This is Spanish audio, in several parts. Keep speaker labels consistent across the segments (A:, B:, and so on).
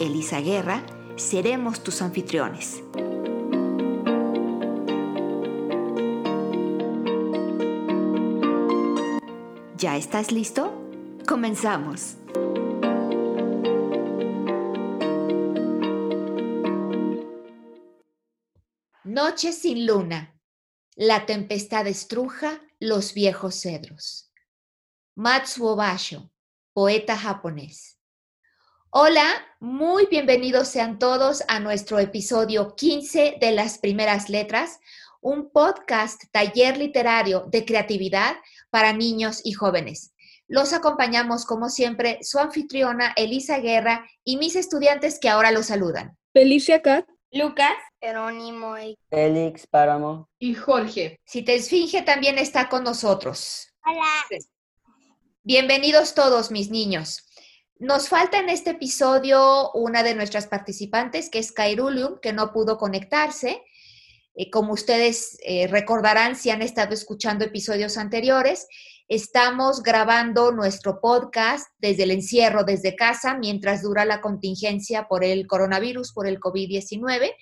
A: Elisa Guerra, seremos tus anfitriones. ¿Ya estás listo? Comenzamos. Noche sin luna. La tempestad estruja los viejos cedros. Matsuo Basho, poeta japonés. Hola, muy bienvenidos sean todos a nuestro episodio 15 de Las Primeras Letras, un podcast taller literario de creatividad para niños y jóvenes. Los acompañamos, como siempre, su anfitriona Elisa Guerra y mis estudiantes que ahora los saludan.
B: Felicia Cat.
C: Lucas.
D: Jerónimo y
E: Félix Páramo.
F: y Jorge.
A: Si te esfinge también está con nosotros.
D: Hola.
A: Bienvenidos todos, mis niños. Nos falta en este episodio una de nuestras participantes, que es Kairulium, que no pudo conectarse. Eh, como ustedes eh, recordarán si han estado escuchando episodios anteriores, estamos grabando nuestro podcast desde el encierro, desde casa, mientras dura la contingencia por el coronavirus, por el COVID-19.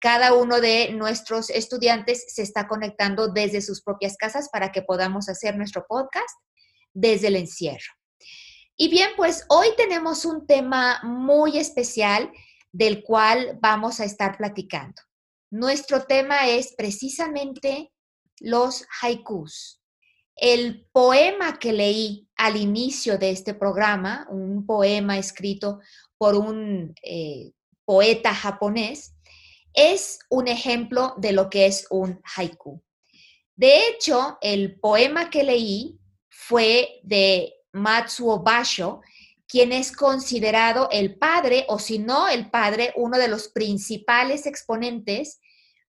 A: Cada uno de nuestros estudiantes se está conectando desde sus propias casas para que podamos hacer nuestro podcast desde el encierro. Y bien, pues hoy tenemos un tema muy especial del cual vamos a estar platicando. Nuestro tema es precisamente los haikus. El poema que leí al inicio de este programa, un poema escrito por un eh, poeta japonés, es un ejemplo de lo que es un haiku. De hecho, el poema que leí fue de Matsuo Basho, quien es considerado el padre, o si no el padre, uno de los principales exponentes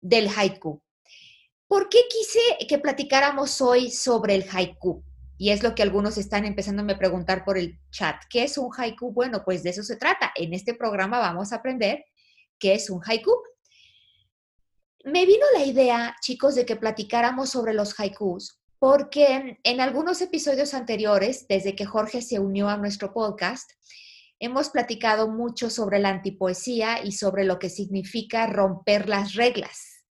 A: del haiku. ¿Por qué quise que platicáramos hoy sobre el haiku? Y es lo que algunos están empezando a preguntar por el chat. ¿Qué es un haiku? Bueno, pues de eso se trata. En este programa vamos a aprender qué es un haiku. Me vino la idea, chicos, de que platicáramos sobre los haikus, porque en algunos episodios anteriores, desde que Jorge se unió a nuestro podcast, hemos platicado mucho sobre la antipoesía y sobre lo que significa romper las reglas.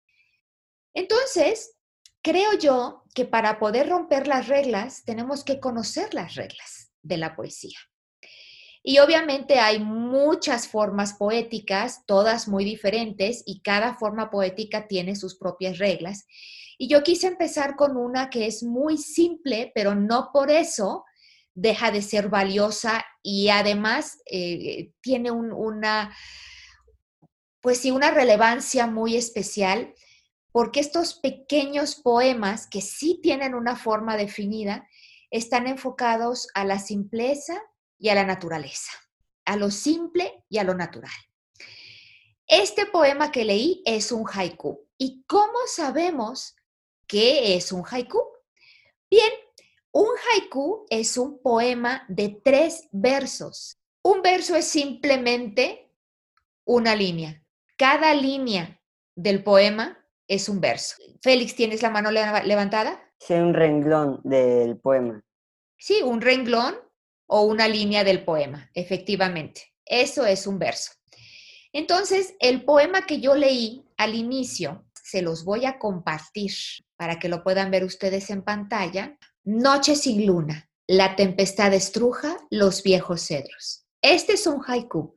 A: Entonces, creo yo que para poder romper las reglas tenemos que conocer las reglas de la poesía. Y obviamente hay muchas formas poéticas, todas muy diferentes, y cada forma poética tiene sus propias reglas. Y yo quise empezar con una que es muy simple, pero no por eso deja de ser valiosa y además eh, tiene una, pues sí, una relevancia muy especial, porque estos pequeños poemas que sí tienen una forma definida, están enfocados a la simpleza y a la naturaleza, a lo simple y a lo natural. Este poema que leí es un haiku. ¿Y cómo sabemos qué es un haiku? Bien, un haiku es un poema de tres versos. Un verso es simplemente una línea. Cada línea del poema es un verso. Félix, ¿tienes la mano levantada?
E: Sí, un renglón del poema.
A: Sí, un renglón o una línea del poema, efectivamente. Eso es un verso. Entonces, el poema que yo leí al inicio, se los voy a compartir para que lo puedan ver ustedes en pantalla. Noche sin luna, la tempestad estruja los viejos cedros. Este es un haiku.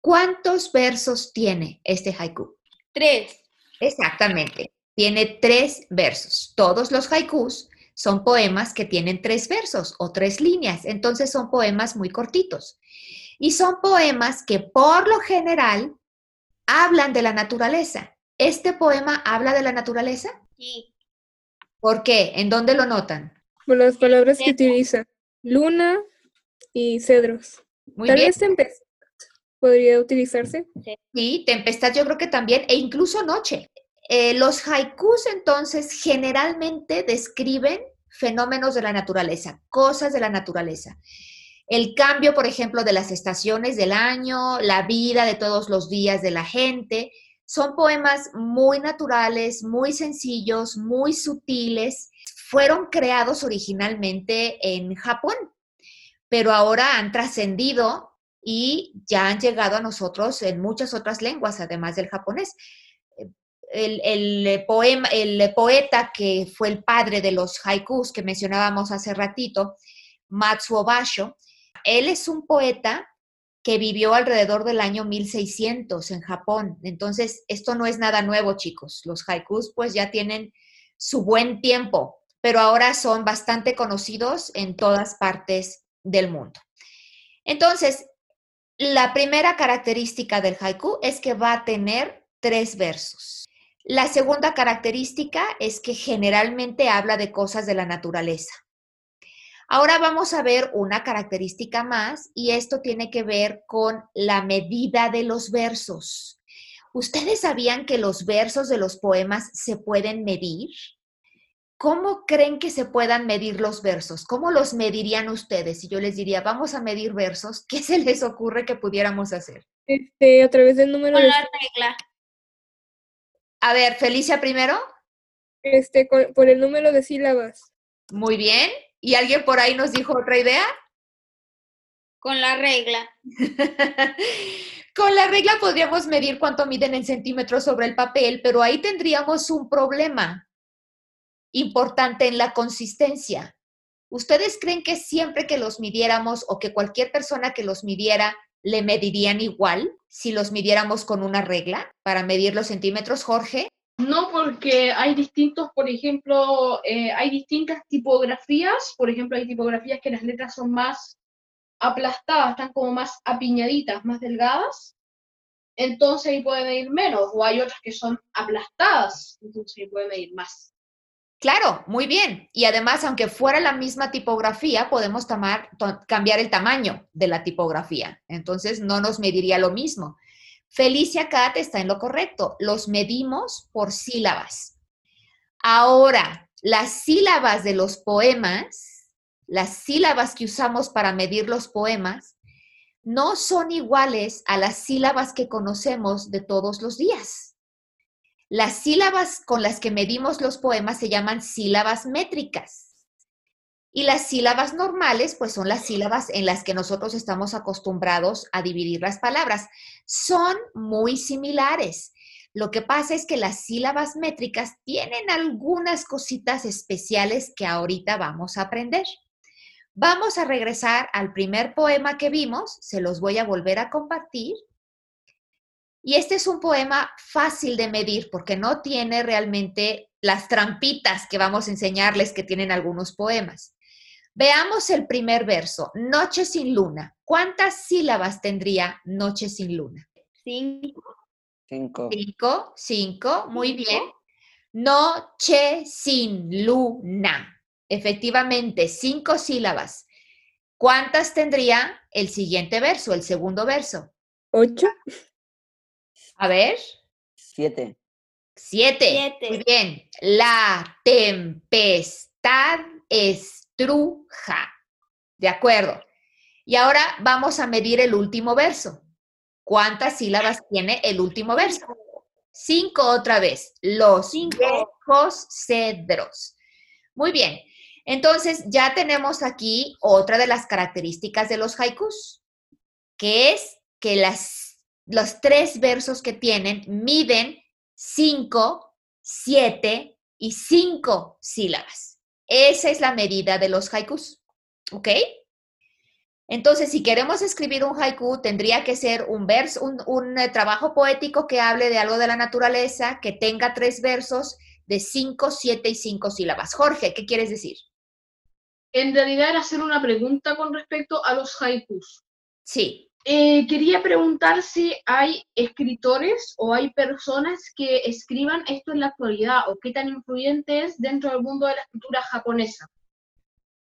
A: ¿Cuántos versos tiene este haiku?
C: Tres.
A: Exactamente. Tiene tres versos. Todos los haikus son poemas que tienen tres versos o tres líneas, entonces son poemas muy cortitos. Y son poemas que por lo general hablan de la naturaleza. ¿Este poema habla de la naturaleza?
C: Sí.
A: ¿Por qué? ¿En dónde lo notan?
B: Por las palabras que utiliza. Luna y cedros.
A: Muy
B: Tal
A: bien.
B: vez tempestad. podría utilizarse.
A: Sí, tempestad yo creo que también, e incluso noche. Eh, los haikus entonces generalmente describen fenómenos de la naturaleza, cosas de la naturaleza. El cambio, por ejemplo, de las estaciones del año, la vida de todos los días de la gente. Son poemas muy naturales, muy sencillos, muy sutiles. Fueron creados originalmente en Japón, pero ahora han trascendido y ya han llegado a nosotros en muchas otras lenguas, además del japonés. El, poema, el poeta que fue el padre de los haikus que mencionábamos hace ratito, Matsuo Basho, él es un poeta que vivió alrededor del año 1600 en Japón. Entonces, esto no es nada nuevo, chicos. Los haikus pues ya tienen su buen tiempo, pero ahora son bastante conocidos en todas partes del mundo. Entonces, la primera característica del haiku es que va a tener tres versos. La segunda característica es que generalmente habla de cosas de la naturaleza. Ahora vamos a ver una característica más y esto tiene que ver con la medida de los versos. ¿Ustedes sabían que los versos de los poemas se pueden medir? ¿Cómo creen que se puedan medir los versos? ¿Cómo los medirían ustedes? Si yo les diría, vamos a medir versos, ¿qué se les ocurre que pudiéramos hacer?
B: Este, a través del número
C: Con
B: de...
C: la regla.
A: A ver, Felicia primero.
B: Este, con- por el número de sílabas.
A: Muy bien. ¿Y alguien por ahí nos dijo otra idea?
C: Con la regla.
A: Con la regla podríamos medir cuánto miden en centímetros sobre el papel, pero ahí tendríamos un problema importante en la consistencia. ¿Ustedes creen que siempre que los midiéramos o que cualquier persona que los midiera le medirían igual si los midiéramos con una regla para medir los centímetros, Jorge?
D: No, porque hay distintos, por ejemplo, eh, hay distintas tipografías. Por ejemplo, hay tipografías que las letras son más aplastadas, están como más apiñaditas, más delgadas. Entonces ahí puede medir menos. O hay otras que son aplastadas, entonces ahí puede medir más.
A: Claro, muy bien. Y además, aunque fuera la misma tipografía, podemos cambiar el tamaño de la tipografía. Entonces, no nos mediría lo mismo. Felicia Cat está en lo correcto. Los medimos por sílabas. Ahora, las sílabas de los poemas, las sílabas que usamos para medir los poemas, no son iguales a las sílabas que conocemos de todos los días. Las sílabas con las que medimos los poemas se llaman sílabas métricas. Y las sílabas normales, pues son las sílabas en las que nosotros estamos acostumbrados a dividir las palabras. Son muy similares. Lo que pasa es que las sílabas métricas tienen algunas cositas especiales que ahorita vamos a aprender. Vamos a regresar al primer poema que vimos, se los voy a volver a compartir. Y este es un poema fácil de medir porque no tiene realmente las trampitas que vamos a enseñarles que tienen algunos poemas. Veamos el primer verso, Noche sin luna. ¿Cuántas sílabas tendría Noche sin luna?
C: Cinco.
E: Cinco.
A: Cinco, cinco, muy
C: Cinco.
A: bien. Noche sin luna. Efectivamente, cinco sílabas. ¿Cuántas tendría el siguiente verso, el segundo verso?
B: ¿Ocho?
A: A ver.
E: Siete.
A: Siete.
C: Siete.
A: Muy bien. La tempestad estruja. De acuerdo. Y ahora vamos a medir el último verso. ¿Cuántas sílabas tiene el último verso? Cinco otra vez. Los
C: Cinco.
A: viejos cedros. Muy bien. Entonces ya tenemos aquí otra de las características de los haikus, que es que las, los tres versos que tienen miden cinco, siete y cinco sílabas. Esa es la medida de los haikus. ¿Ok? Entonces, si queremos escribir un haiku, tendría que ser un verso, un, un, eh, trabajo poético que hable de algo de la naturaleza, que tenga tres versos de cinco, siete y cinco sílabas. Jorge, ¿qué quieres decir?
D: En realidad era hacer una pregunta con respecto a los haikus.
A: Sí.
D: Eh, quería preguntar si hay escritores o hay personas que escriban esto en la actualidad o qué tan influyente es dentro del mundo de la escritura japonesa.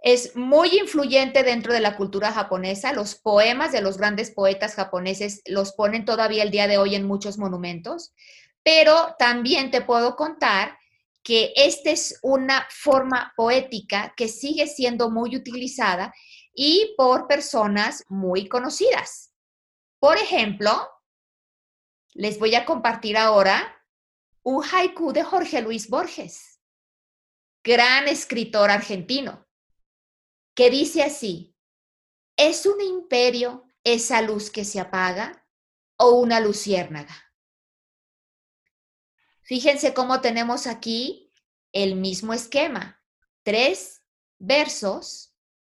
A: Es muy influyente dentro de la cultura japonesa. Los poemas de los grandes poetas japoneses los ponen todavía el día de hoy en muchos monumentos. Pero también te puedo contar que esta es una forma poética que sigue siendo muy utilizada y por personas muy conocidas. Por ejemplo, les voy a compartir ahora un haiku de Jorge Luis Borges, gran escritor argentino, que dice así, ¿es un imperio esa luz que se apaga o una luciérnaga? Fíjense cómo tenemos aquí el mismo esquema. Tres versos,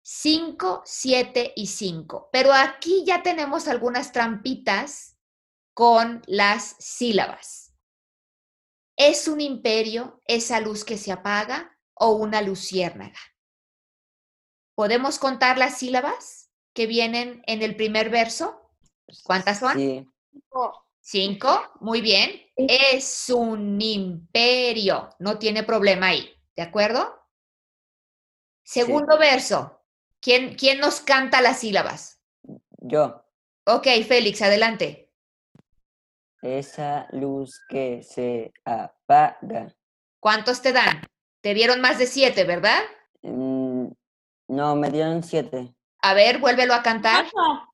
A: cinco, siete y cinco. Pero aquí ya tenemos algunas trampitas con las sílabas. ¿Es un imperio esa luz que se apaga o una luciérnaga? ¿Podemos contar las sílabas que vienen en el primer verso? ¿Cuántas son?
E: Sí.
A: Cinco, muy bien. Es un imperio, no tiene problema ahí, ¿de acuerdo? Segundo verso, ¿Quién, ¿quién nos canta las sílabas?
E: Yo.
A: Ok, Félix, adelante.
E: Esa luz que se apaga.
A: ¿Cuántos te dan? Te dieron más de siete, ¿verdad?
E: Mm, no, me dieron siete.
A: A ver, vuélvelo a cantar.
C: Ocho.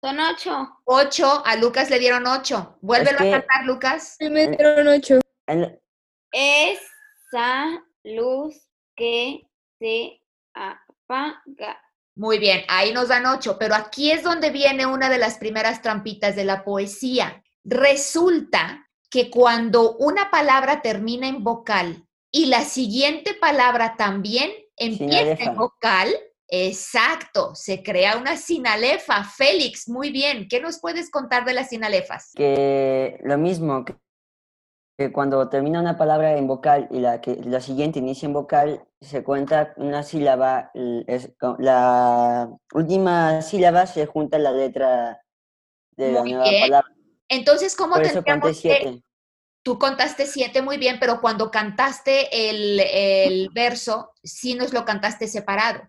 C: Son ocho.
A: Ocho, a Lucas le dieron ocho. Vuélvelo
E: que-
A: a cantar, Lucas.
B: Sí, me dieron ocho.
E: El-
C: Esa luz que se apaga.
A: Muy bien, ahí nos dan ocho, pero aquí es donde viene una de las primeras trampitas de la poesía. Resulta que cuando una palabra termina en vocal y la siguiente palabra también empieza en vocal, exacto, se crea una sinalefa. Félix, muy bien, ¿qué nos puedes contar de las sinalefas?
E: que lo mismo que, que cuando termina una palabra en vocal y la que la siguiente inicia en vocal se cuenta una sílaba es la última sílaba se junta a la letra de la nueva
A: bien.
E: palabra
A: Entonces, ¿cómo
E: por
A: tendríamos que- Tú contaste siete muy bien, pero cuando cantaste el, el verso, sí nos lo cantaste separado.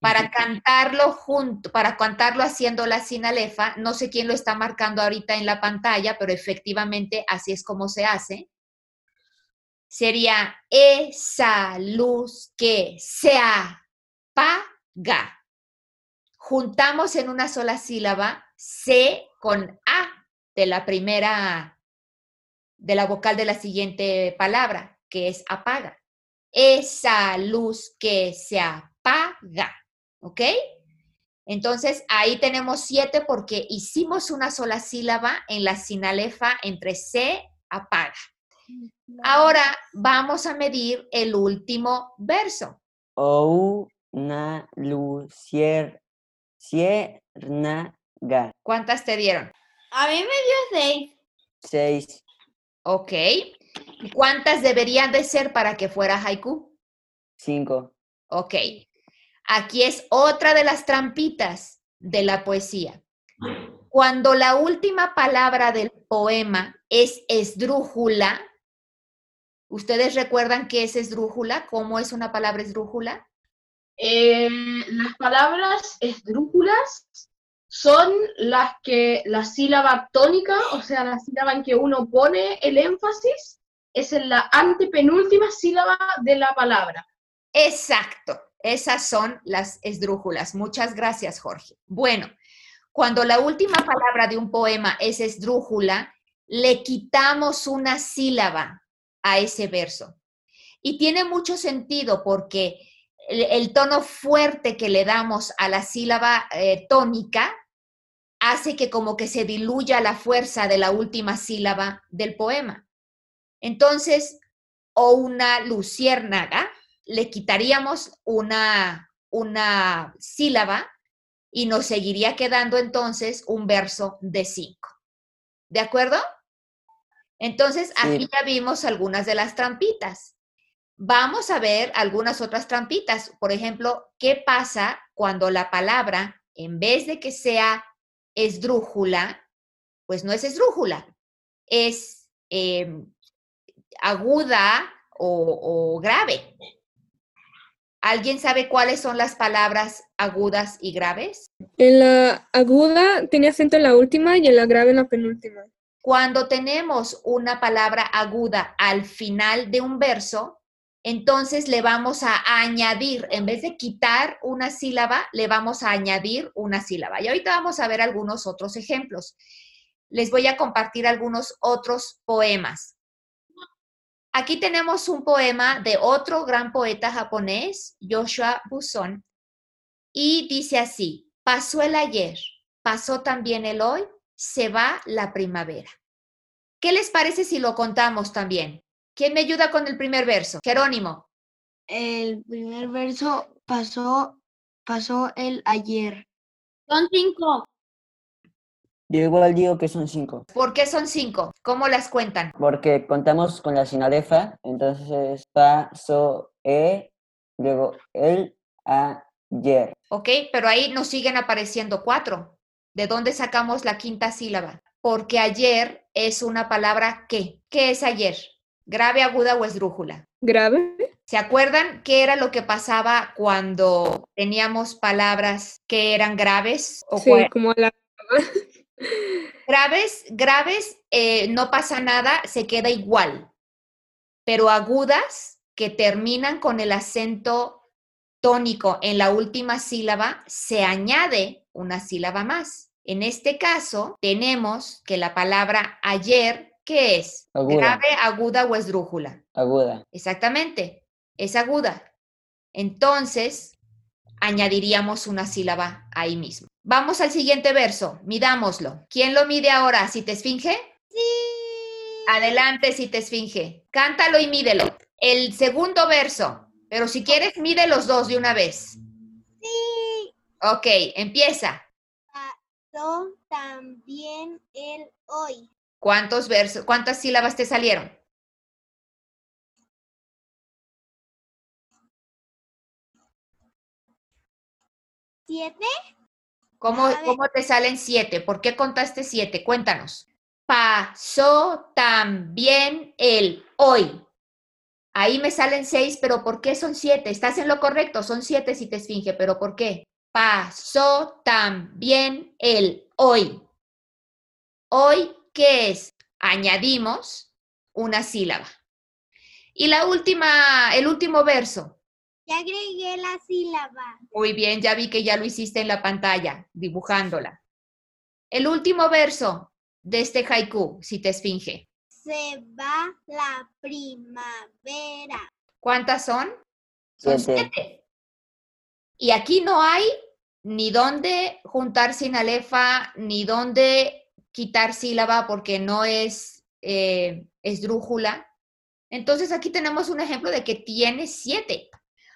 A: Para cantarlo junto, para cantarlo haciendo la sinalefa, no sé quién lo está marcando ahorita en la pantalla, pero efectivamente así es como se hace. Sería esa luz que se apaga. Juntamos en una sola sílaba C con A de la primera de la vocal de la siguiente palabra, que es apaga. Esa luz que se apaga, ¿ok? Entonces, ahí tenemos siete porque hicimos una sola sílaba en la sinalefa entre se, apaga. Ahora vamos a medir el último verso.
E: o una lucier ciérnaga
A: ¿Cuántas te dieron?
C: A mí me dio seis.
E: seis
A: ¿Ok? ¿Y ¿Cuántas deberían de ser para que fuera haiku?
E: cinco
A: Ok. Aquí es otra de las trampitas de la poesía. Cuando la última palabra del poema es esdrújula, ¿ustedes recuerdan qué es esdrújula? ¿Cómo es una palabra esdrújula?
D: Eh, las palabras esdrújulas son las que la sílaba tónica, o sea, la sílaba en que uno pone el énfasis, es en la antepenúltima sílaba de la palabra.
A: Exacto, esas son las esdrújulas. Muchas gracias, Jorge. Bueno, cuando la última palabra de un poema es esdrújula, le quitamos una sílaba a ese verso. Y tiene mucho sentido porque el, tono fuerte que le damos a la sílaba eh, tónica hace que como que se diluya la fuerza de la última sílaba del poema. Entonces, o una luciérnaga, le quitaríamos una, una sílaba y nos seguiría quedando entonces un verso de cinco. ¿De acuerdo? Entonces, aquí
E: Sí.
A: ya vimos algunas de las trampitas. Vamos a ver algunas otras trampitas. Por ejemplo, ¿qué pasa cuando la palabra, en vez de que sea esdrújula, pues no es esdrújula, es em, aguda o, o grave? ¿Alguien sabe cuáles son las palabras agudas y graves?
B: En la aguda tenía acento en la última y en la grave en la penúltima.
A: Cuando tenemos una palabra aguda al final de un verso, entonces le vamos a añadir, en vez de quitar una sílaba, le vamos a añadir una sílaba. Y ahorita vamos a ver algunos otros ejemplos. Les voy a compartir algunos otros poemas. Aquí tenemos un poema de otro gran poeta japonés, Yoshua Buson, y dice así, pasó el ayer, pasó también el hoy, se va la primavera. ¿Qué les parece si lo contamos también? ¿Quién me ayuda con el primer verso? Jerónimo.
F: El primer verso pasó, pasó el ayer.
C: Son cinco.
E: Yo igual digo que son cinco,
A: ¿Por qué son cinco? ¿Cómo las cuentan?
E: porque contamos con la sinalefa, entonces pa, so, e, luego el, ayer.
A: ¿Ok? Pero ahí nos siguen apareciendo cuatro. ¿De dónde sacamos la quinta sílaba? Porque ayer es una palabra que. ¿Qué es ayer? ¿Grave, aguda o esdrújula?
B: Grave.
A: ¿Se acuerdan qué era lo que pasaba cuando teníamos palabras que eran graves? O
B: Sí, como la
A: Graves, graves, eh, no pasa nada, se queda igual. Pero agudas, que terminan con el acento tónico en la última sílaba, se añade una sílaba más. En este caso, tenemos que la palabra ayer, ¿qué es?
E: Aguda.
A: Grave, aguda o esdrújula.
E: Aguda.
A: Exactamente, es aguda. Entonces, añadiríamos una sílaba ahí mismo. Vamos al siguiente verso, midámoslo. ¿Quién lo mide ahora? ¿Si te esfinge?
C: Sí.
A: Adelante, si te esfinge. Cántalo y mídelo. El segundo verso, pero si quieres, mide los dos de una vez.
C: Sí.
A: Ok, empieza.
C: Pasó también el hoy.
A: ¿Cuántos versos, cuántas sílabas te salieron?
C: ¿Siete?
A: ¿Cómo, cómo te salen siete? ¿Por qué contaste siete? Cuéntanos. Pasó también el hoy. Ahí me salen seis, pero ¿por qué son siete? Estás en lo correcto, son siete si te esfinge, pero ¿por qué? Pasó también el hoy. Hoy, ¿qué es? Añadimos una sílaba. Y la última, el último verso.
C: Ya agregué la sílaba.
A: Muy bien, ya vi que ya lo hiciste en la pantalla, dibujándola. El último verso de este haiku, si te esfinge.
C: Se va la primavera.
A: ¿Cuántas son? Son
E: Siete.
A: siete. Y aquí no hay ni dónde juntar sinalefa, ni dónde quitar sílaba porque no es eh, esdrújula. Entonces aquí tenemos un ejemplo de que tiene siete.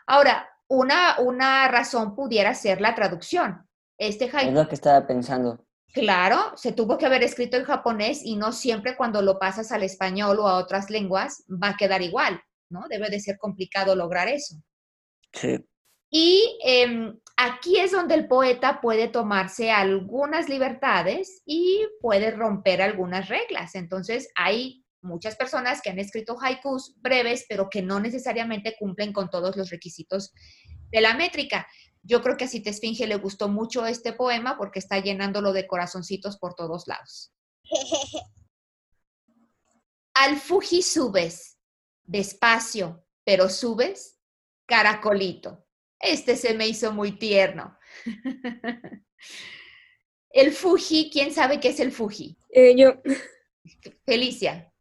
A: Ahora, una, una razón pudiera ser la traducción. Este haiku
E: Es lo que estaba pensando.
A: Claro, se tuvo que haber escrito en japonés y no siempre cuando lo pasas al español o a otras lenguas va a quedar igual, ¿no? Debe de ser complicado lograr eso.
E: Sí.
A: Y em, aquí es donde el poeta puede tomarse algunas libertades y puede romper algunas reglas. Entonces, hay muchas personas que han escrito haikus breves, pero que no necesariamente cumplen con todos los requisitos de la métrica. Yo creo que a Si te esfinge le gustó mucho este poema porque está llenándolo de corazoncitos por todos lados. Al Fuji subes, despacio, pero subes, caracolito. Este se me hizo muy tierno. El Fuji, ¿quién sabe qué es el Fuji?
B: Eh, yo,
A: Felicia.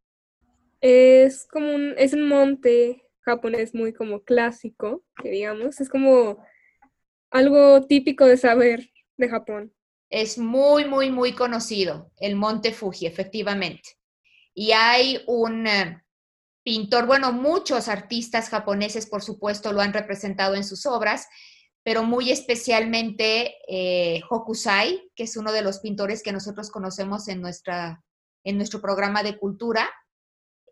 B: Es como un, es un monte japonés muy como clásico, que digamos, es como algo típico de saber de Japón.
A: Es muy, muy, muy conocido, el Monte Fuji, efectivamente. Y hay un eh, pintor, bueno, muchos artistas japoneses, por supuesto, lo han representado en sus obras, pero muy especialmente eh, Hokusai, que es uno de los pintores que nosotros conocemos en, nuestra, en nuestro programa de cultura.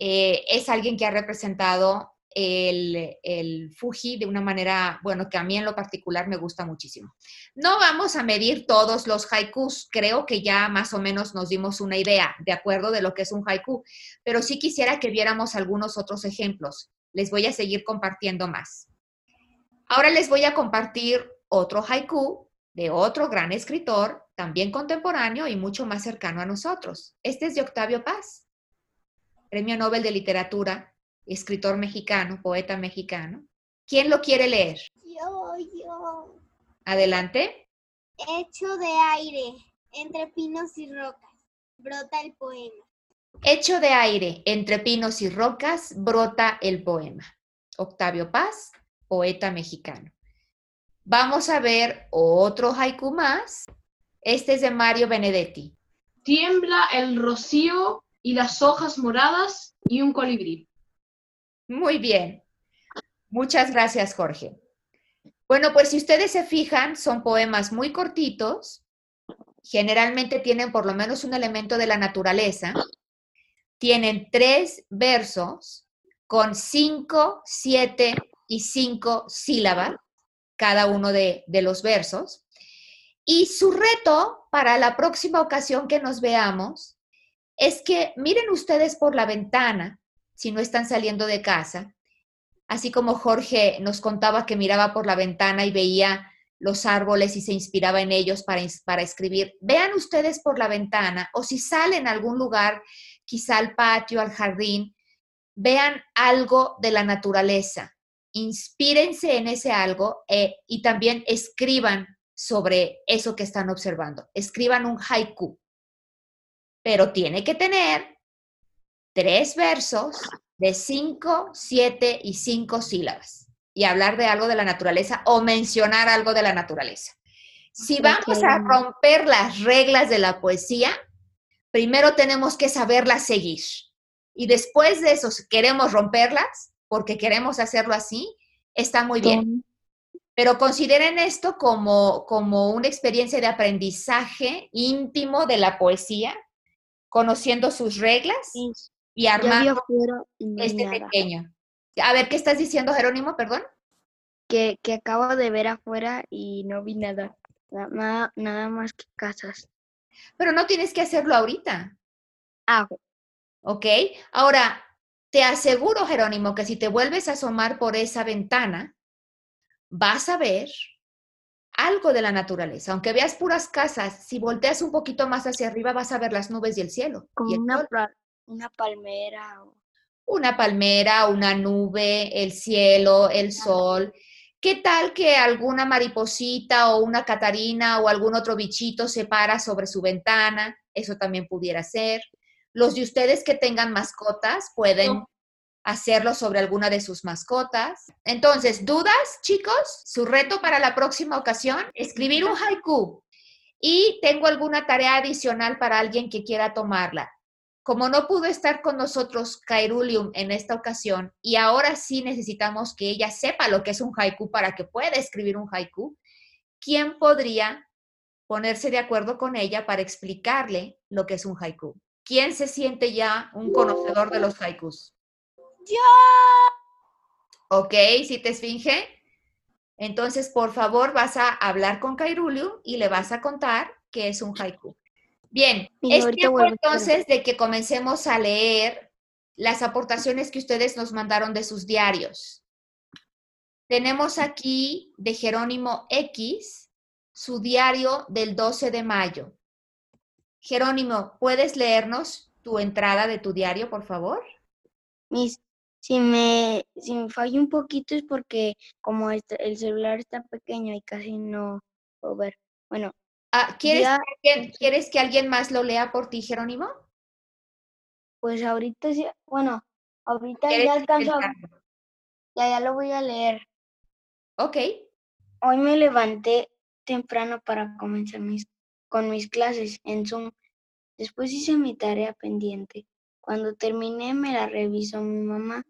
A: Eh, es alguien que ha representado el, el Fuji de una manera, bueno, que a mí en lo particular me gusta muchísimo. No vamos a medir todos los haikus, creo que ya más o menos nos dimos una idea de acuerdo de lo que es un haiku, pero sí quisiera que viéramos algunos otros ejemplos. Les voy a seguir compartiendo más. Ahora les voy a compartir otro haiku de otro gran escritor, también contemporáneo y mucho más cercano a nosotros. Este es de Octavio Paz, Premio Nobel de Literatura, escritor mexicano, poeta mexicano. ¿Quién lo quiere leer?
C: Yo, yo.
A: Adelante.
C: Hecho de aire, entre pinos y rocas, brota el poema.
A: Hecho de aire, entre pinos y rocas, brota el poema. Octavio Paz, poeta mexicano. Vamos a ver otro haiku más. Este es de Mario Benedetti.
D: Tiembla el rocío y las hojas moradas y un colibrí.
A: Muy bien. Muchas gracias, Jorge. Bueno, pues si ustedes se fijan, son poemas muy cortitos. Generalmente tienen por lo menos un elemento de la naturaleza. Tienen tres versos con cinco, siete y cinco sílabas cada uno de, de los versos. Y su reto para la próxima ocasión que nos veamos es que miren ustedes por la ventana, si no están saliendo de casa, así como Jorge nos contaba que miraba por la ventana y veía los árboles y se inspiraba en ellos para, para escribir. Vean ustedes por la ventana o si salen a algún lugar, quizá al patio, al jardín, vean algo de la naturaleza inspírense en ese algo eh, y también escriban sobre eso que están observando. Escriban un haiku, pero tiene que tener tres versos de cinco, siete y cinco sílabas y hablar de algo de la naturaleza o mencionar algo de la naturaleza. Si vamos a romper las reglas de la poesía, primero tenemos que saberlas seguir. Y después de eso, si queremos romperlas, porque queremos hacerlo así, está muy bien. Pero consideren esto como, como una experiencia de aprendizaje íntimo de la poesía, conociendo sus reglas y armando este pequeño. A ver, ¿qué estás diciendo, Jerónimo? Perdón.
F: Que, que acabo de ver afuera y no vi nada. Nada, nada más que casas.
A: Pero no tienes que hacerlo ahorita.
F: Ah,
A: ok. Ahora, te aseguro, Jerónimo, que si te vuelves a asomar por esa ventana, vas a ver algo de la naturaleza. Aunque veas puras casas, si volteas un poquito más hacia arriba, vas a ver las nubes y el cielo.
F: Como
A: y el
F: una, una palmera.
A: Una palmera, una nube, el cielo, el sol. ¿Qué tal que alguna mariposita o una catarina o algún otro bichito se para sobre su ventana? Eso también pudiera ser. Los de ustedes que tengan mascotas pueden
D: No.
A: Hacerlo sobre alguna de sus mascotas. Entonces, ¿dudas, chicos? Su reto para la próxima ocasión, escribir un haiku. Y tengo alguna tarea adicional para alguien que quiera tomarla. Como no pudo estar con nosotros Kairulium en esta ocasión y ahora sí necesitamos que ella sepa lo que es un haiku para que pueda escribir un haiku, ¿quién podría ponerse de acuerdo con ella para explicarle lo que es un haiku? ¿Quién se siente ya un conocedor de los haikus?
C: Yo.
A: ¿Ok? ¿Sí te esfinge? Entonces, por favor, vas a hablar con Kairulium y le vas a contar qué es un haiku. Bien,
F: Y
A: es tiempo entonces de que comencemos a leer las aportaciones que ustedes nos mandaron de sus diarios. Tenemos aquí de Jerónimo X su diario del 12 de mayo. Jerónimo, ¿puedes leernos tu entrada de tu diario, por favor?
F: Mis, si me, si me falla un poquito es porque como este- el celular está pequeño y casi no puedo ver. Bueno,
A: Ah, ¿quieres,
F: Ya,
A: que alguien, ¿Quieres que alguien más lo lea por ti, Jerónimo?
F: pues ahorita sí, bueno, ahorita
A: ¿Quieres
F: ya alcanzo, a-
A: intentarlo?
F: ya, ya lo voy a leer.
A: Ok,
F: Hoy me levanté temprano para comenzar mis, con mis clases en Zoom. Después hice mi tarea pendiente. Cuando terminé me la revisó mi mamá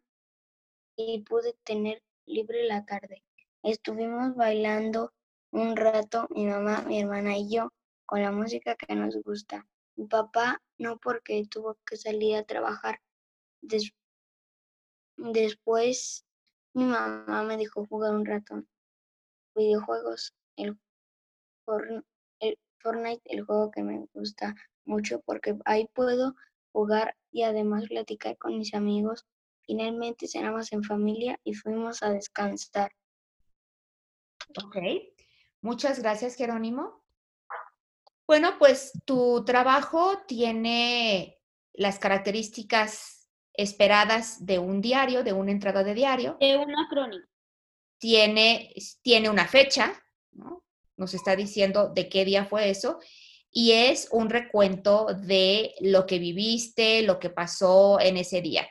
F: y pude tener libre la tarde. Estuvimos bailando un rato, mi mamá, mi hermana y yo, con la música que nos gusta. Mi papá no porque tuvo que salir a trabajar. Des- después mi mamá me dejó jugar un rato videojuegos, el, Forn- el Fortnite, el juego que me gusta mucho porque ahí puedo jugar y además platicar con mis amigos. Finalmente cenamos en familia y fuimos a descansar.
A: Ok. Muchas gracias, Jerónimo. Bueno, pues tu trabajo tiene las características esperadas de un diario, de una entrada de diario.
G: De una crónica.
A: Tiene, tiene una fecha, ¿no? nos está diciendo de qué día fue eso, y es un recuento de lo que viviste, lo que pasó en ese día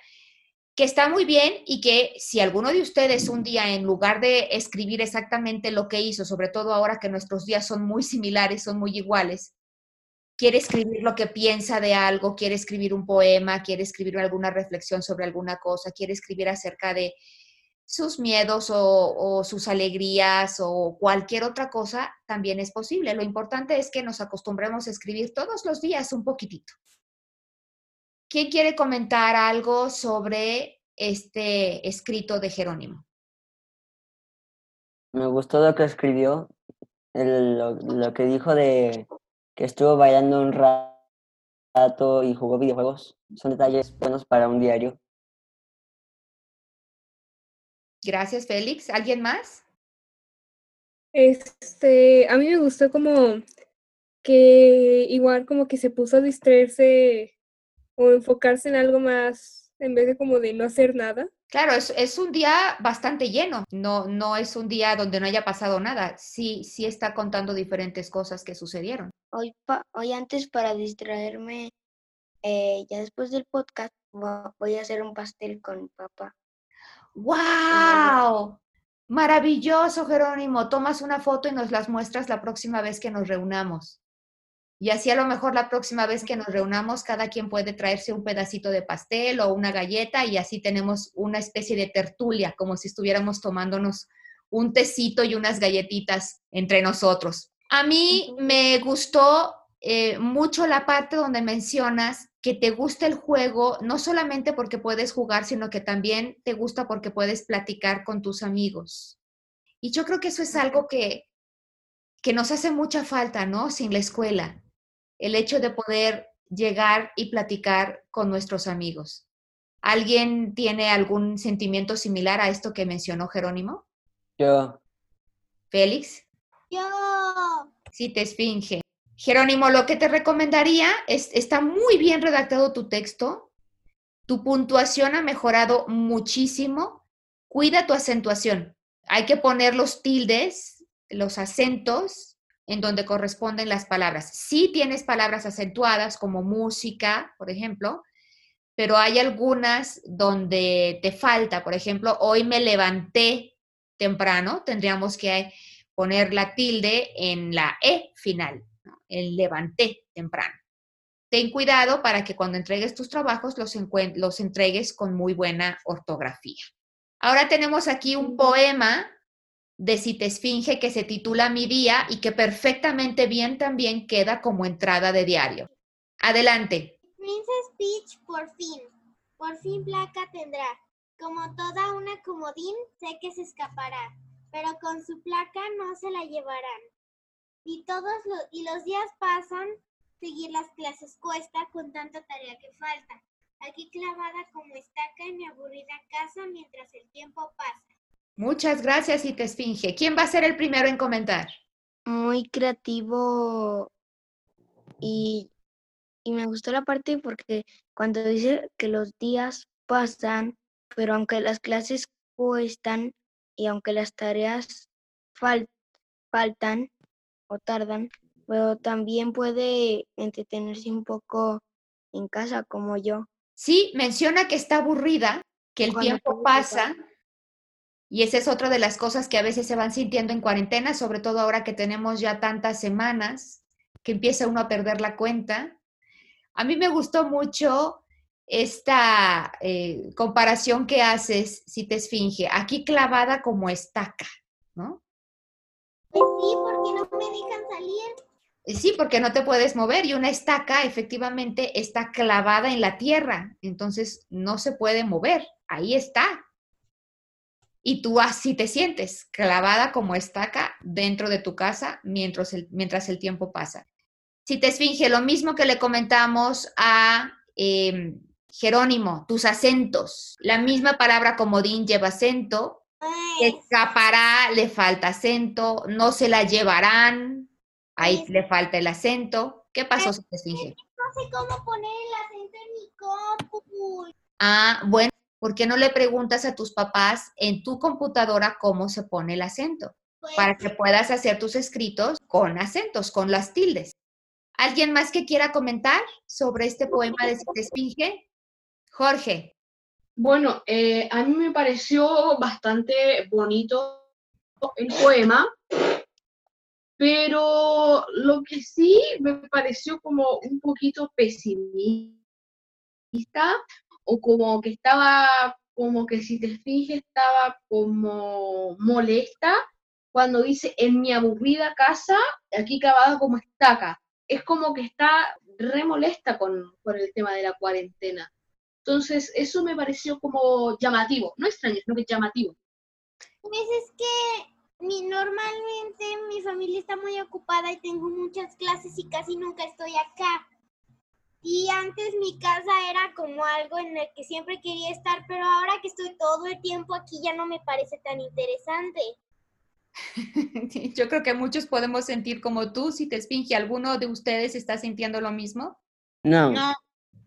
A: que está muy bien y que si alguno de ustedes un día, en lugar de escribir exactamente lo que hizo, sobre todo ahora que nuestros días son muy similares, son muy iguales, quiere escribir lo que piensa de algo, quiere escribir un poema, quiere escribir alguna reflexión sobre alguna cosa, quiere escribir acerca de sus miedos o, sus alegrías o cualquier otra cosa, también es posible. Lo importante es que nos acostumbremos a escribir todos los días un poquitito. ¿Quién quiere comentar algo sobre este escrito de Jerónimo?
E: Me gustó lo que escribió, el, lo, lo, que dijo de que estuvo bailando un rato y jugó videojuegos. Son detalles buenos para un diario.
A: Gracias, Félix. ¿Alguien más?
B: Este, a mí me gustó como que igual como que se puso a distraerse o enfocarse en algo más en vez de como de no hacer nada.
A: Claro, es, es, un día bastante lleno, no, no es un día donde no haya pasado nada, sí, sí está contando diferentes cosas que sucedieron.
F: Hoy, pa, hoy antes para distraerme, eh, ya después del podcast, voy a hacer un pastel con mi papá.
A: ¡Wow! Maravilloso, Jerónimo. Tomas una foto y nos las muestras la próxima vez que nos reunamos. Y así a lo mejor la próxima vez que nos reunamos, cada quien puede traerse un pedacito de pastel o una galleta y así tenemos una especie de tertulia, como si estuviéramos tomándonos un tecito y unas galletitas entre nosotros. A mí me gustó eh, mucho la parte donde mencionas que te gusta el juego, no solamente porque puedes jugar, sino que también te gusta porque puedes platicar con tus amigos. Y yo creo que eso es algo que, que nos hace mucha falta, ¿no? Sin la escuela el hecho de poder llegar y platicar con nuestros amigos. ¿Alguien tiene algún sentimiento similar a esto que mencionó Jerónimo?
E: Yo.
A: ¿Félix?
C: Yo.
A: Sí, te esfinge. Jerónimo, lo que te recomendaría es, está muy bien redactado tu texto, tu puntuación ha mejorado muchísimo, cuida tu acentuación. Hay que poner los tildes, los acentos en donde corresponden las palabras. Sí tienes palabras acentuadas como música, por ejemplo, pero hay algunas donde te falta. Por ejemplo, hoy me levanté temprano, tendríamos que poner la tilde en la E final, ¿no? el levanté temprano. Ten cuidado para que cuando entregues tus trabajos los, los entregues con muy buena ortografía. Ahora tenemos aquí un poema de Citesfinge que se titula Mi Día y que perfectamente bien también queda como entrada de diario. Adelante.
C: Princess Peach por fin, por fin placa tendrá. Como toda una comodín, sé que se escapará, pero con su placa no se la llevarán. Y todos los, y los días pasan, seguir las clases cuesta con tanta tarea que falta. Aquí clavada como estaca en mi aburrida casa mientras el tiempo pasa.
A: Muchas gracias, y te esfinge. ¿Quién va a ser el primero en comentar?
F: Muy creativo y, y me gustó la parte porque cuando dice que los días pasan, pero aunque las clases cuestan y aunque las tareas fal faltan o tardan, pero también puede entretenerse un poco en casa como yo.
A: Sí, menciona que está aburrida, que el tiempo pasa y esa es otra de las cosas que a veces se van sintiendo en cuarentena, sobre todo ahora que tenemos ya tantas semanas, que empieza uno a perder la cuenta. A mí me gustó mucho esta eh, comparación que haces, si te esfinge, aquí clavada como estaca, ¿no?
C: Pues sí, porque no me dejan salir.
A: Eh, sí, porque no te puedes mover y una estaca efectivamente está clavada en la tierra, entonces no se puede mover, ahí está, y tú así te sientes, clavada como estaca dentro de tu casa mientras el, mientras el tiempo pasa. Si te esfinge, lo mismo que le comentamos a Jerónimo, tus acentos. La misma palabra comodín lleva acento. escapará, le falta acento, no se la llevarán, ahí le falta el acento. ¿Qué pasó, si te Esfinge?
C: No sé cómo poner el acento en mi compu.
A: Ah, bueno, ¿por qué no le preguntas a tus papás en tu computadora cómo se pone el acento?
C: Pues,
A: Para que puedas hacer tus escritos con acentos, con las tildes. ¿Alguien más que quiera comentar sobre este poema de Si te Esfinge? Jorge.
D: Bueno, eh, a mí me pareció bastante bonito el poema, pero lo que sí me pareció como un poquito pesimista o como que estaba, como que si te fijas, estaba como molesta cuando dice en mi aburrida casa, aquí clavada como estaca. Es como que está re molesta con, con el tema de la cuarentena. Entonces, eso me pareció como llamativo, no extraño, sino que llamativo.
C: Pues es que mi, normalmente mi familia está muy ocupada y tengo muchas clases y casi nunca estoy acá. Y antes mi casa era como algo en el que siempre quería estar, pero ahora que estoy todo el tiempo aquí ya no me parece tan interesante.
A: Yo creo que muchos podemos sentir como tú, si te esfinge. ¿Alguno de ustedes está sintiendo lo mismo?
E: No,
F: No,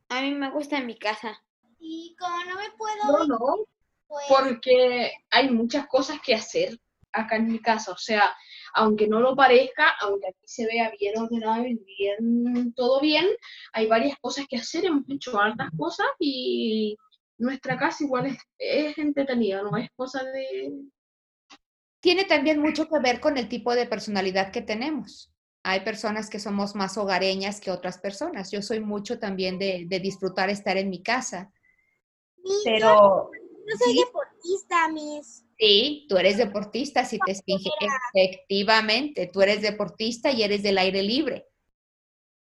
F: a mí me gusta en mi casa.
C: Y como no me puedo
D: No, no,
C: pues
D: porque hay muchas cosas que hacer acá en mi casa. O sea, aunque no lo parezca, aunque aquí se vea bien ordenado y bien, todo bien, hay varias cosas que hacer, hemos hecho hartas cosas y nuestra casa igual es, es entretenida, no es cosa de...
A: Tiene también mucho que ver con el tipo de personalidad que tenemos. Hay personas que somos más hogareñas que otras personas. Yo soy mucho también de, de disfrutar estar en mi casa.
C: mi- yo
A: Pero
C: no soy
A: sí.
C: deportista, mis.
A: Sí, tú eres deportista, si te esfinge. Efectivamente, tú eres deportista y eres del aire libre.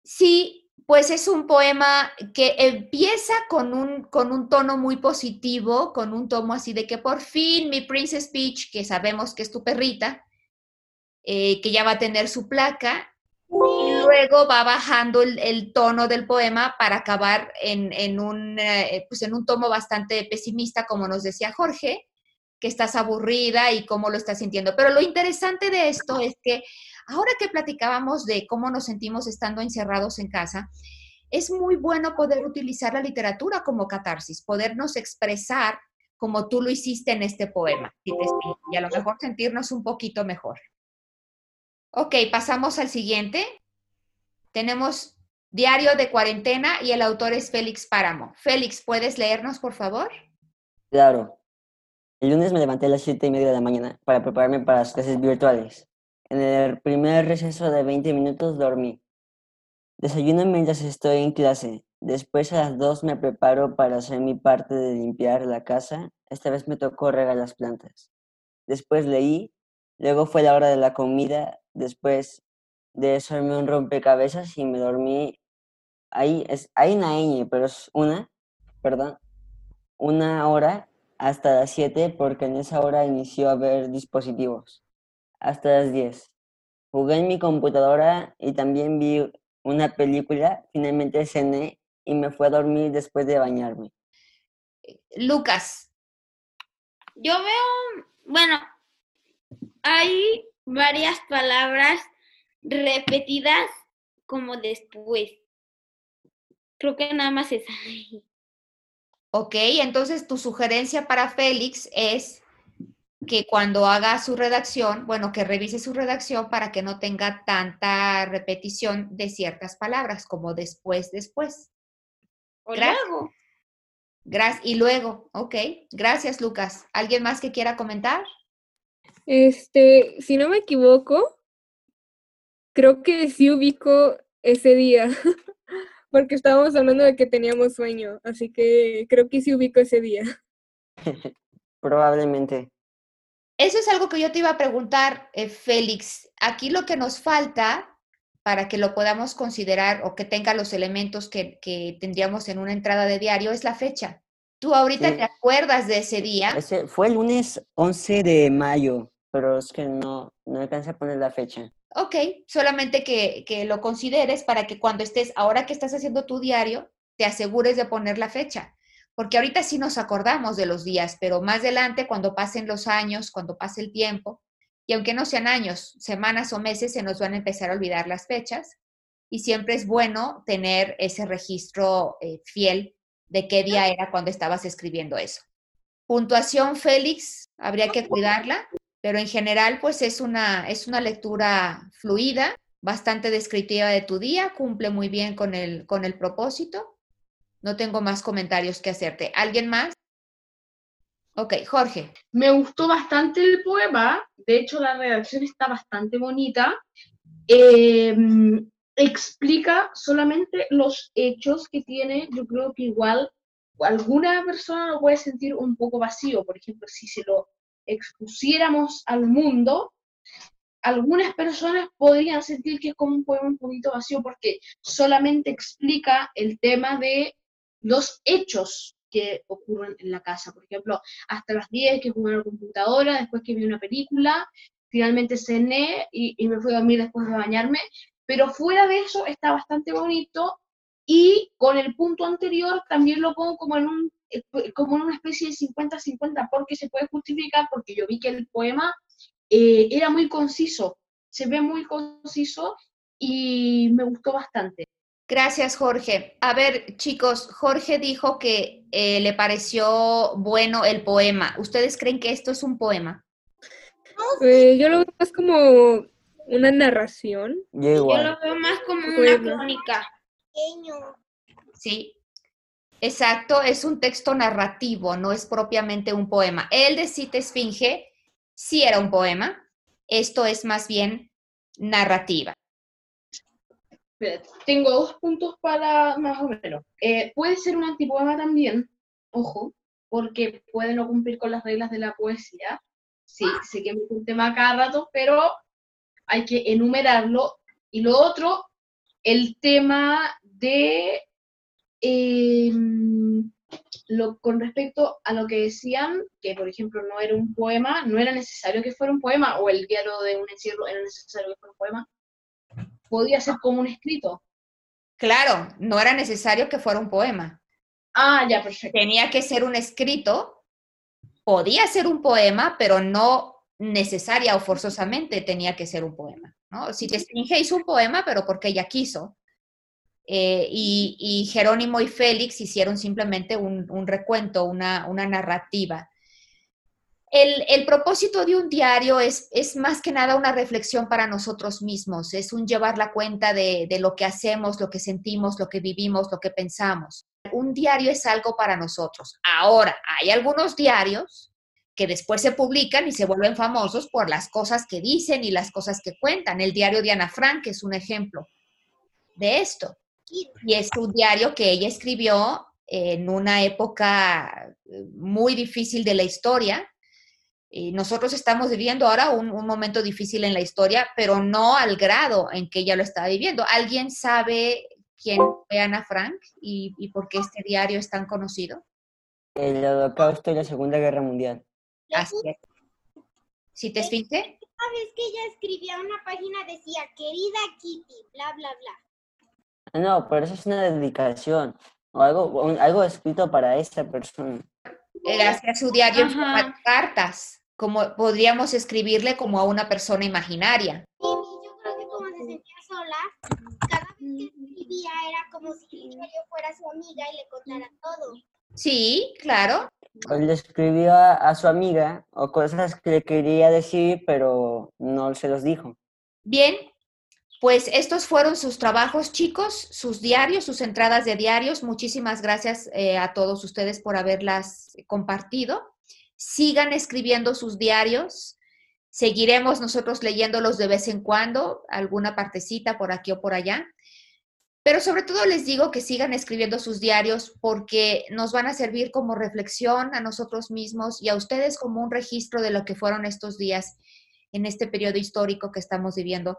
A: Sí, pues es un poema que empieza con un, con un tono muy positivo, con un tono así de que por fin mi Princess Peach, que sabemos que es tu perrita, eh, que ya va a tener su placa, y luego va bajando el, el tono del poema para acabar en, en un, eh, pues en un tono bastante pesimista, como nos decía Jorge, que estás aburrida y cómo lo estás sintiendo. Pero lo interesante de esto es que ahora que platicábamos de cómo nos sentimos estando encerrados en casa, es muy bueno poder utilizar la literatura como catarsis, podernos expresar como tú lo hiciste en este poema, y a lo mejor sentirnos un poquito mejor. Ok, pasamos al siguiente. Tenemos Diario de Cuarentena y el autor es Félix Páramo. Félix, ¿puedes leernos, por favor?
E: claro. El lunes me levanté a las 7 y media de la mañana para prepararme para las clases virtuales. En el primer receso de 20 minutos dormí. Desayuno mientras estoy en clase. Después a las 2 me preparo para hacer mi parte de limpiar la casa. Esta vez me tocó regar las plantas. Después leí. Luego fue la hora de la comida. Después de eso armé un rompecabezas y me dormí. Ahí es, hay una ñ, pero es una, perdón, una hora hasta las 7 porque en esa hora inició a ver dispositivos. Hasta las 10. Jugué en mi computadora y también vi una película. Finalmente cené y me fui a dormir después de bañarme.
A: Lucas,
F: Yo veo, bueno, hay varias palabras repetidas como después. Creo que nada más esa.
A: Ok, entonces tu sugerencia para Félix es que cuando haga su redacción, bueno, que revise su redacción para que no tenga tanta repetición de ciertas palabras, como después, después.
F: O
A: Gracias.
F: luego.
A: Gracias. Y luego, ok. Gracias, Lucas. ¿Alguien más que quiera comentar?
B: Este, si no me equivoco, creo que sí ubico ese día, porque estábamos hablando de que teníamos sueño, así que creo que sí ubico ese día.
E: Probablemente.
A: Eso es algo que yo te iba a preguntar, eh, Félix. Aquí lo que nos falta para que lo podamos considerar o que tenga los elementos que, que tendríamos en una entrada de diario es la fecha. ¿Tú ahorita
E: Sí.
A: te acuerdas de ese día?
E: Ese fue el lunes 11 de mayo, pero es que no, no alcancé a poner la fecha.
A: Ok, solamente que, que lo consideres para que cuando estés, ahora que estás haciendo tu diario, te asegures de poner la fecha. porque ahorita sí nos acordamos de los días, pero más adelante, cuando pasen los años, cuando pase el tiempo, y aunque no sean años, semanas o meses, se nos van a empezar a olvidar las fechas, y siempre es bueno tener ese registro eh, fiel de qué día era cuando estabas escribiendo eso. Puntuación, Félix, habría que cuidarla, pero en general, pues es una, es una lectura fluida, bastante descriptiva de tu día, cumple muy bien con el, con el propósito. No tengo más comentarios que hacerte. ¿Alguien más? Ok, Jorge.
D: Me gustó bastante el poema, de hecho la redacción está bastante bonita. Em, explica solamente los hechos que tiene, yo creo que igual alguna persona lo puede sentir un poco vacío, por ejemplo, si se lo expusiéramos al mundo, algunas personas podrían sentir que es como un poema un poquito vacío porque solamente explica el tema de los hechos que ocurren en la casa. Por ejemplo, hasta las 10 que jugué en la computadora, después que vi una película, finalmente cené y, y me fui a dormir después de bañarme. Pero fuera de eso está bastante bonito y con el punto anterior también lo pongo como en, un, como en una especie de 50-50 porque se puede justificar, porque yo vi que el poema eh, era muy conciso, se ve muy conciso y me gustó bastante.
A: Gracias, Jorge. A ver, chicos, Jorge dijo que eh, le pareció bueno el poema. ¿Ustedes creen que esto es un poema?
B: yo lo veo más como una narración.
C: Yo lo veo más como una crónica.
A: Sí, exacto, es un texto narrativo, no es propiamente un poema. El de Cita Esfinge sí era un poema, esto es más bien narrativa.
D: Tengo dos puntos para más o menos. Eh, puede ser un antipoema también, ojo, porque puede no cumplir con las reglas de la poesía. Sí, sé que es un tema cada rato, pero hay que enumerarlo. Y lo otro, el tema de em, lo, con respecto a lo que decían, que por ejemplo no era un poema, no era necesario que fuera un poema, o el diario de un encierro era necesario que fuera un poema, podía ser como un escrito.
A: Claro, no era necesario que fuera un poema.
D: Ah, ya, perfecto.
A: Tenía que ser un escrito, podía ser un poema, pero no necesaria o forzosamente tenía que ser un poema. ¿no? Si te hizo un poema, pero porque ella quiso. Eh, y, Jerónimo y Félix hicieron simplemente un, recuento, una, narrativa. El, propósito de un diario es, más que nada una reflexión para nosotros mismos, es un llevar la cuenta de, de lo que hacemos, lo que sentimos, lo que vivimos, lo que pensamos. Un diario es algo para nosotros. Ahora, hay algunos diarios que después se publican y se vuelven famosos por las cosas que dicen y las cosas que cuentan. El diario de Ana Frank es un ejemplo de esto. Y es un diario que ella escribió en una época eh, muy difícil de la historia. Y nosotros estamos viviendo ahora un, momento difícil en la historia, pero no al grado en que ella lo estaba viviendo. ¿Alguien sabe quién fue Ana Frank y, y por qué este diario es tan conocido?
E: El holocausto y la Segunda Guerra Mundial.
A: Así es. ¿Sí te esfinge?
C: Una vez que ella escribía una página decía, querida Kitty, bla, bla, bla.
E: No, pero eso es una dedicación o algo, algo escrito para esta persona.
A: Gracias su diario en cartas, como podríamos escribirle como a una persona imaginaria.
C: Sí, yo creo que como se sentía sola, cada vez que escribía era como si diario fuera su amiga y le contara todo.
A: Sí, claro.
E: Le escribió a su amiga o cosas que le quería decir, pero no se los dijo.
A: Bien, pues estos fueron sus trabajos, chicos, sus diarios, sus entradas de diarios. Muchísimas gracias eh, a todos ustedes por haberlas compartido. Sigan escribiendo sus diarios. Seguiremos nosotros leyéndolos de vez en cuando, alguna partecita por aquí o por allá. Pero sobre todo les digo que sigan escribiendo sus diarios porque nos van a servir como reflexión a nosotros mismos y a ustedes como un registro de lo que fueron estos días en este periodo histórico que estamos viviendo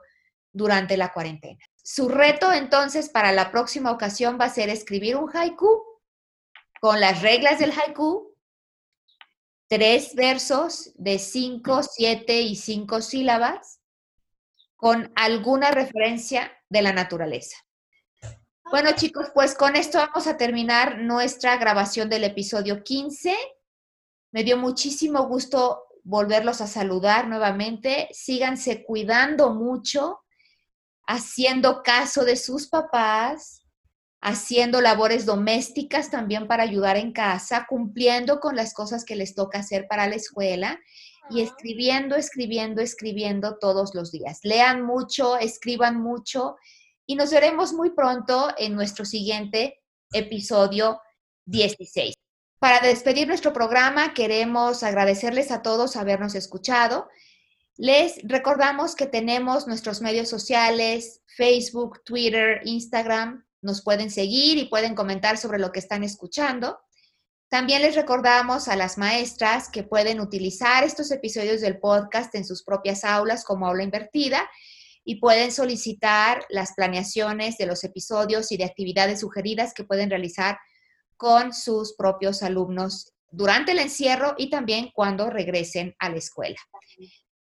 A: durante la cuarentena. Su reto entonces para la próxima ocasión va a ser escribir un haiku con las reglas del haiku, tres versos de cinco, siete y cinco sílabas con alguna referencia de la naturaleza. Bueno, chicos, pues con esto vamos a terminar nuestra grabación del episodio 15. Me dio muchísimo gusto volverlos a saludar nuevamente. Síganse cuidando mucho, haciendo caso de sus papás, haciendo labores domésticas también para ayudar en casa, cumpliendo con las cosas que les toca hacer para la escuela y escribiendo, escribiendo, escribiendo todos los días. Lean mucho, escriban mucho y nos veremos muy pronto en nuestro siguiente episodio 16. Para despedir nuestro programa, queremos agradecerles a todos habernos escuchado. Les recordamos que tenemos nuestros medios sociales, Facebook, Twitter, Instagram. Nos pueden seguir y pueden comentar sobre lo que están escuchando. También les recordamos a las maestras que pueden utilizar estos episodios del podcast en sus propias aulas como aula invertida y pueden solicitar las planeaciones de los episodios y de actividades sugeridas que pueden realizar con sus propios alumnos durante el encierro y también cuando regresen a la escuela.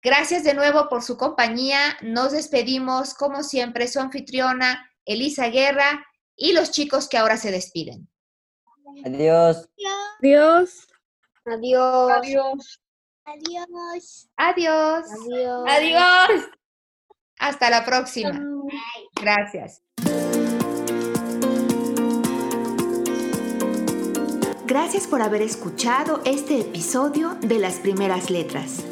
A: Gracias de nuevo por su compañía. Nos despedimos, como siempre, su anfitriona, Elisa Guerra, y los chicos que ahora se despiden.
E: Adiós.
B: Adiós.
F: Adiós.
D: Adiós.
C: Adiós.
A: Adiós.
F: Adiós.
A: Adiós. Hasta la próxima. Gracias. Gracias por haber escuchado este episodio de Las Primeras Letras.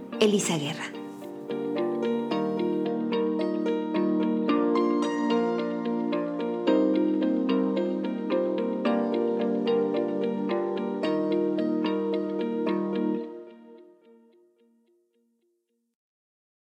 A: Elisa Guerra.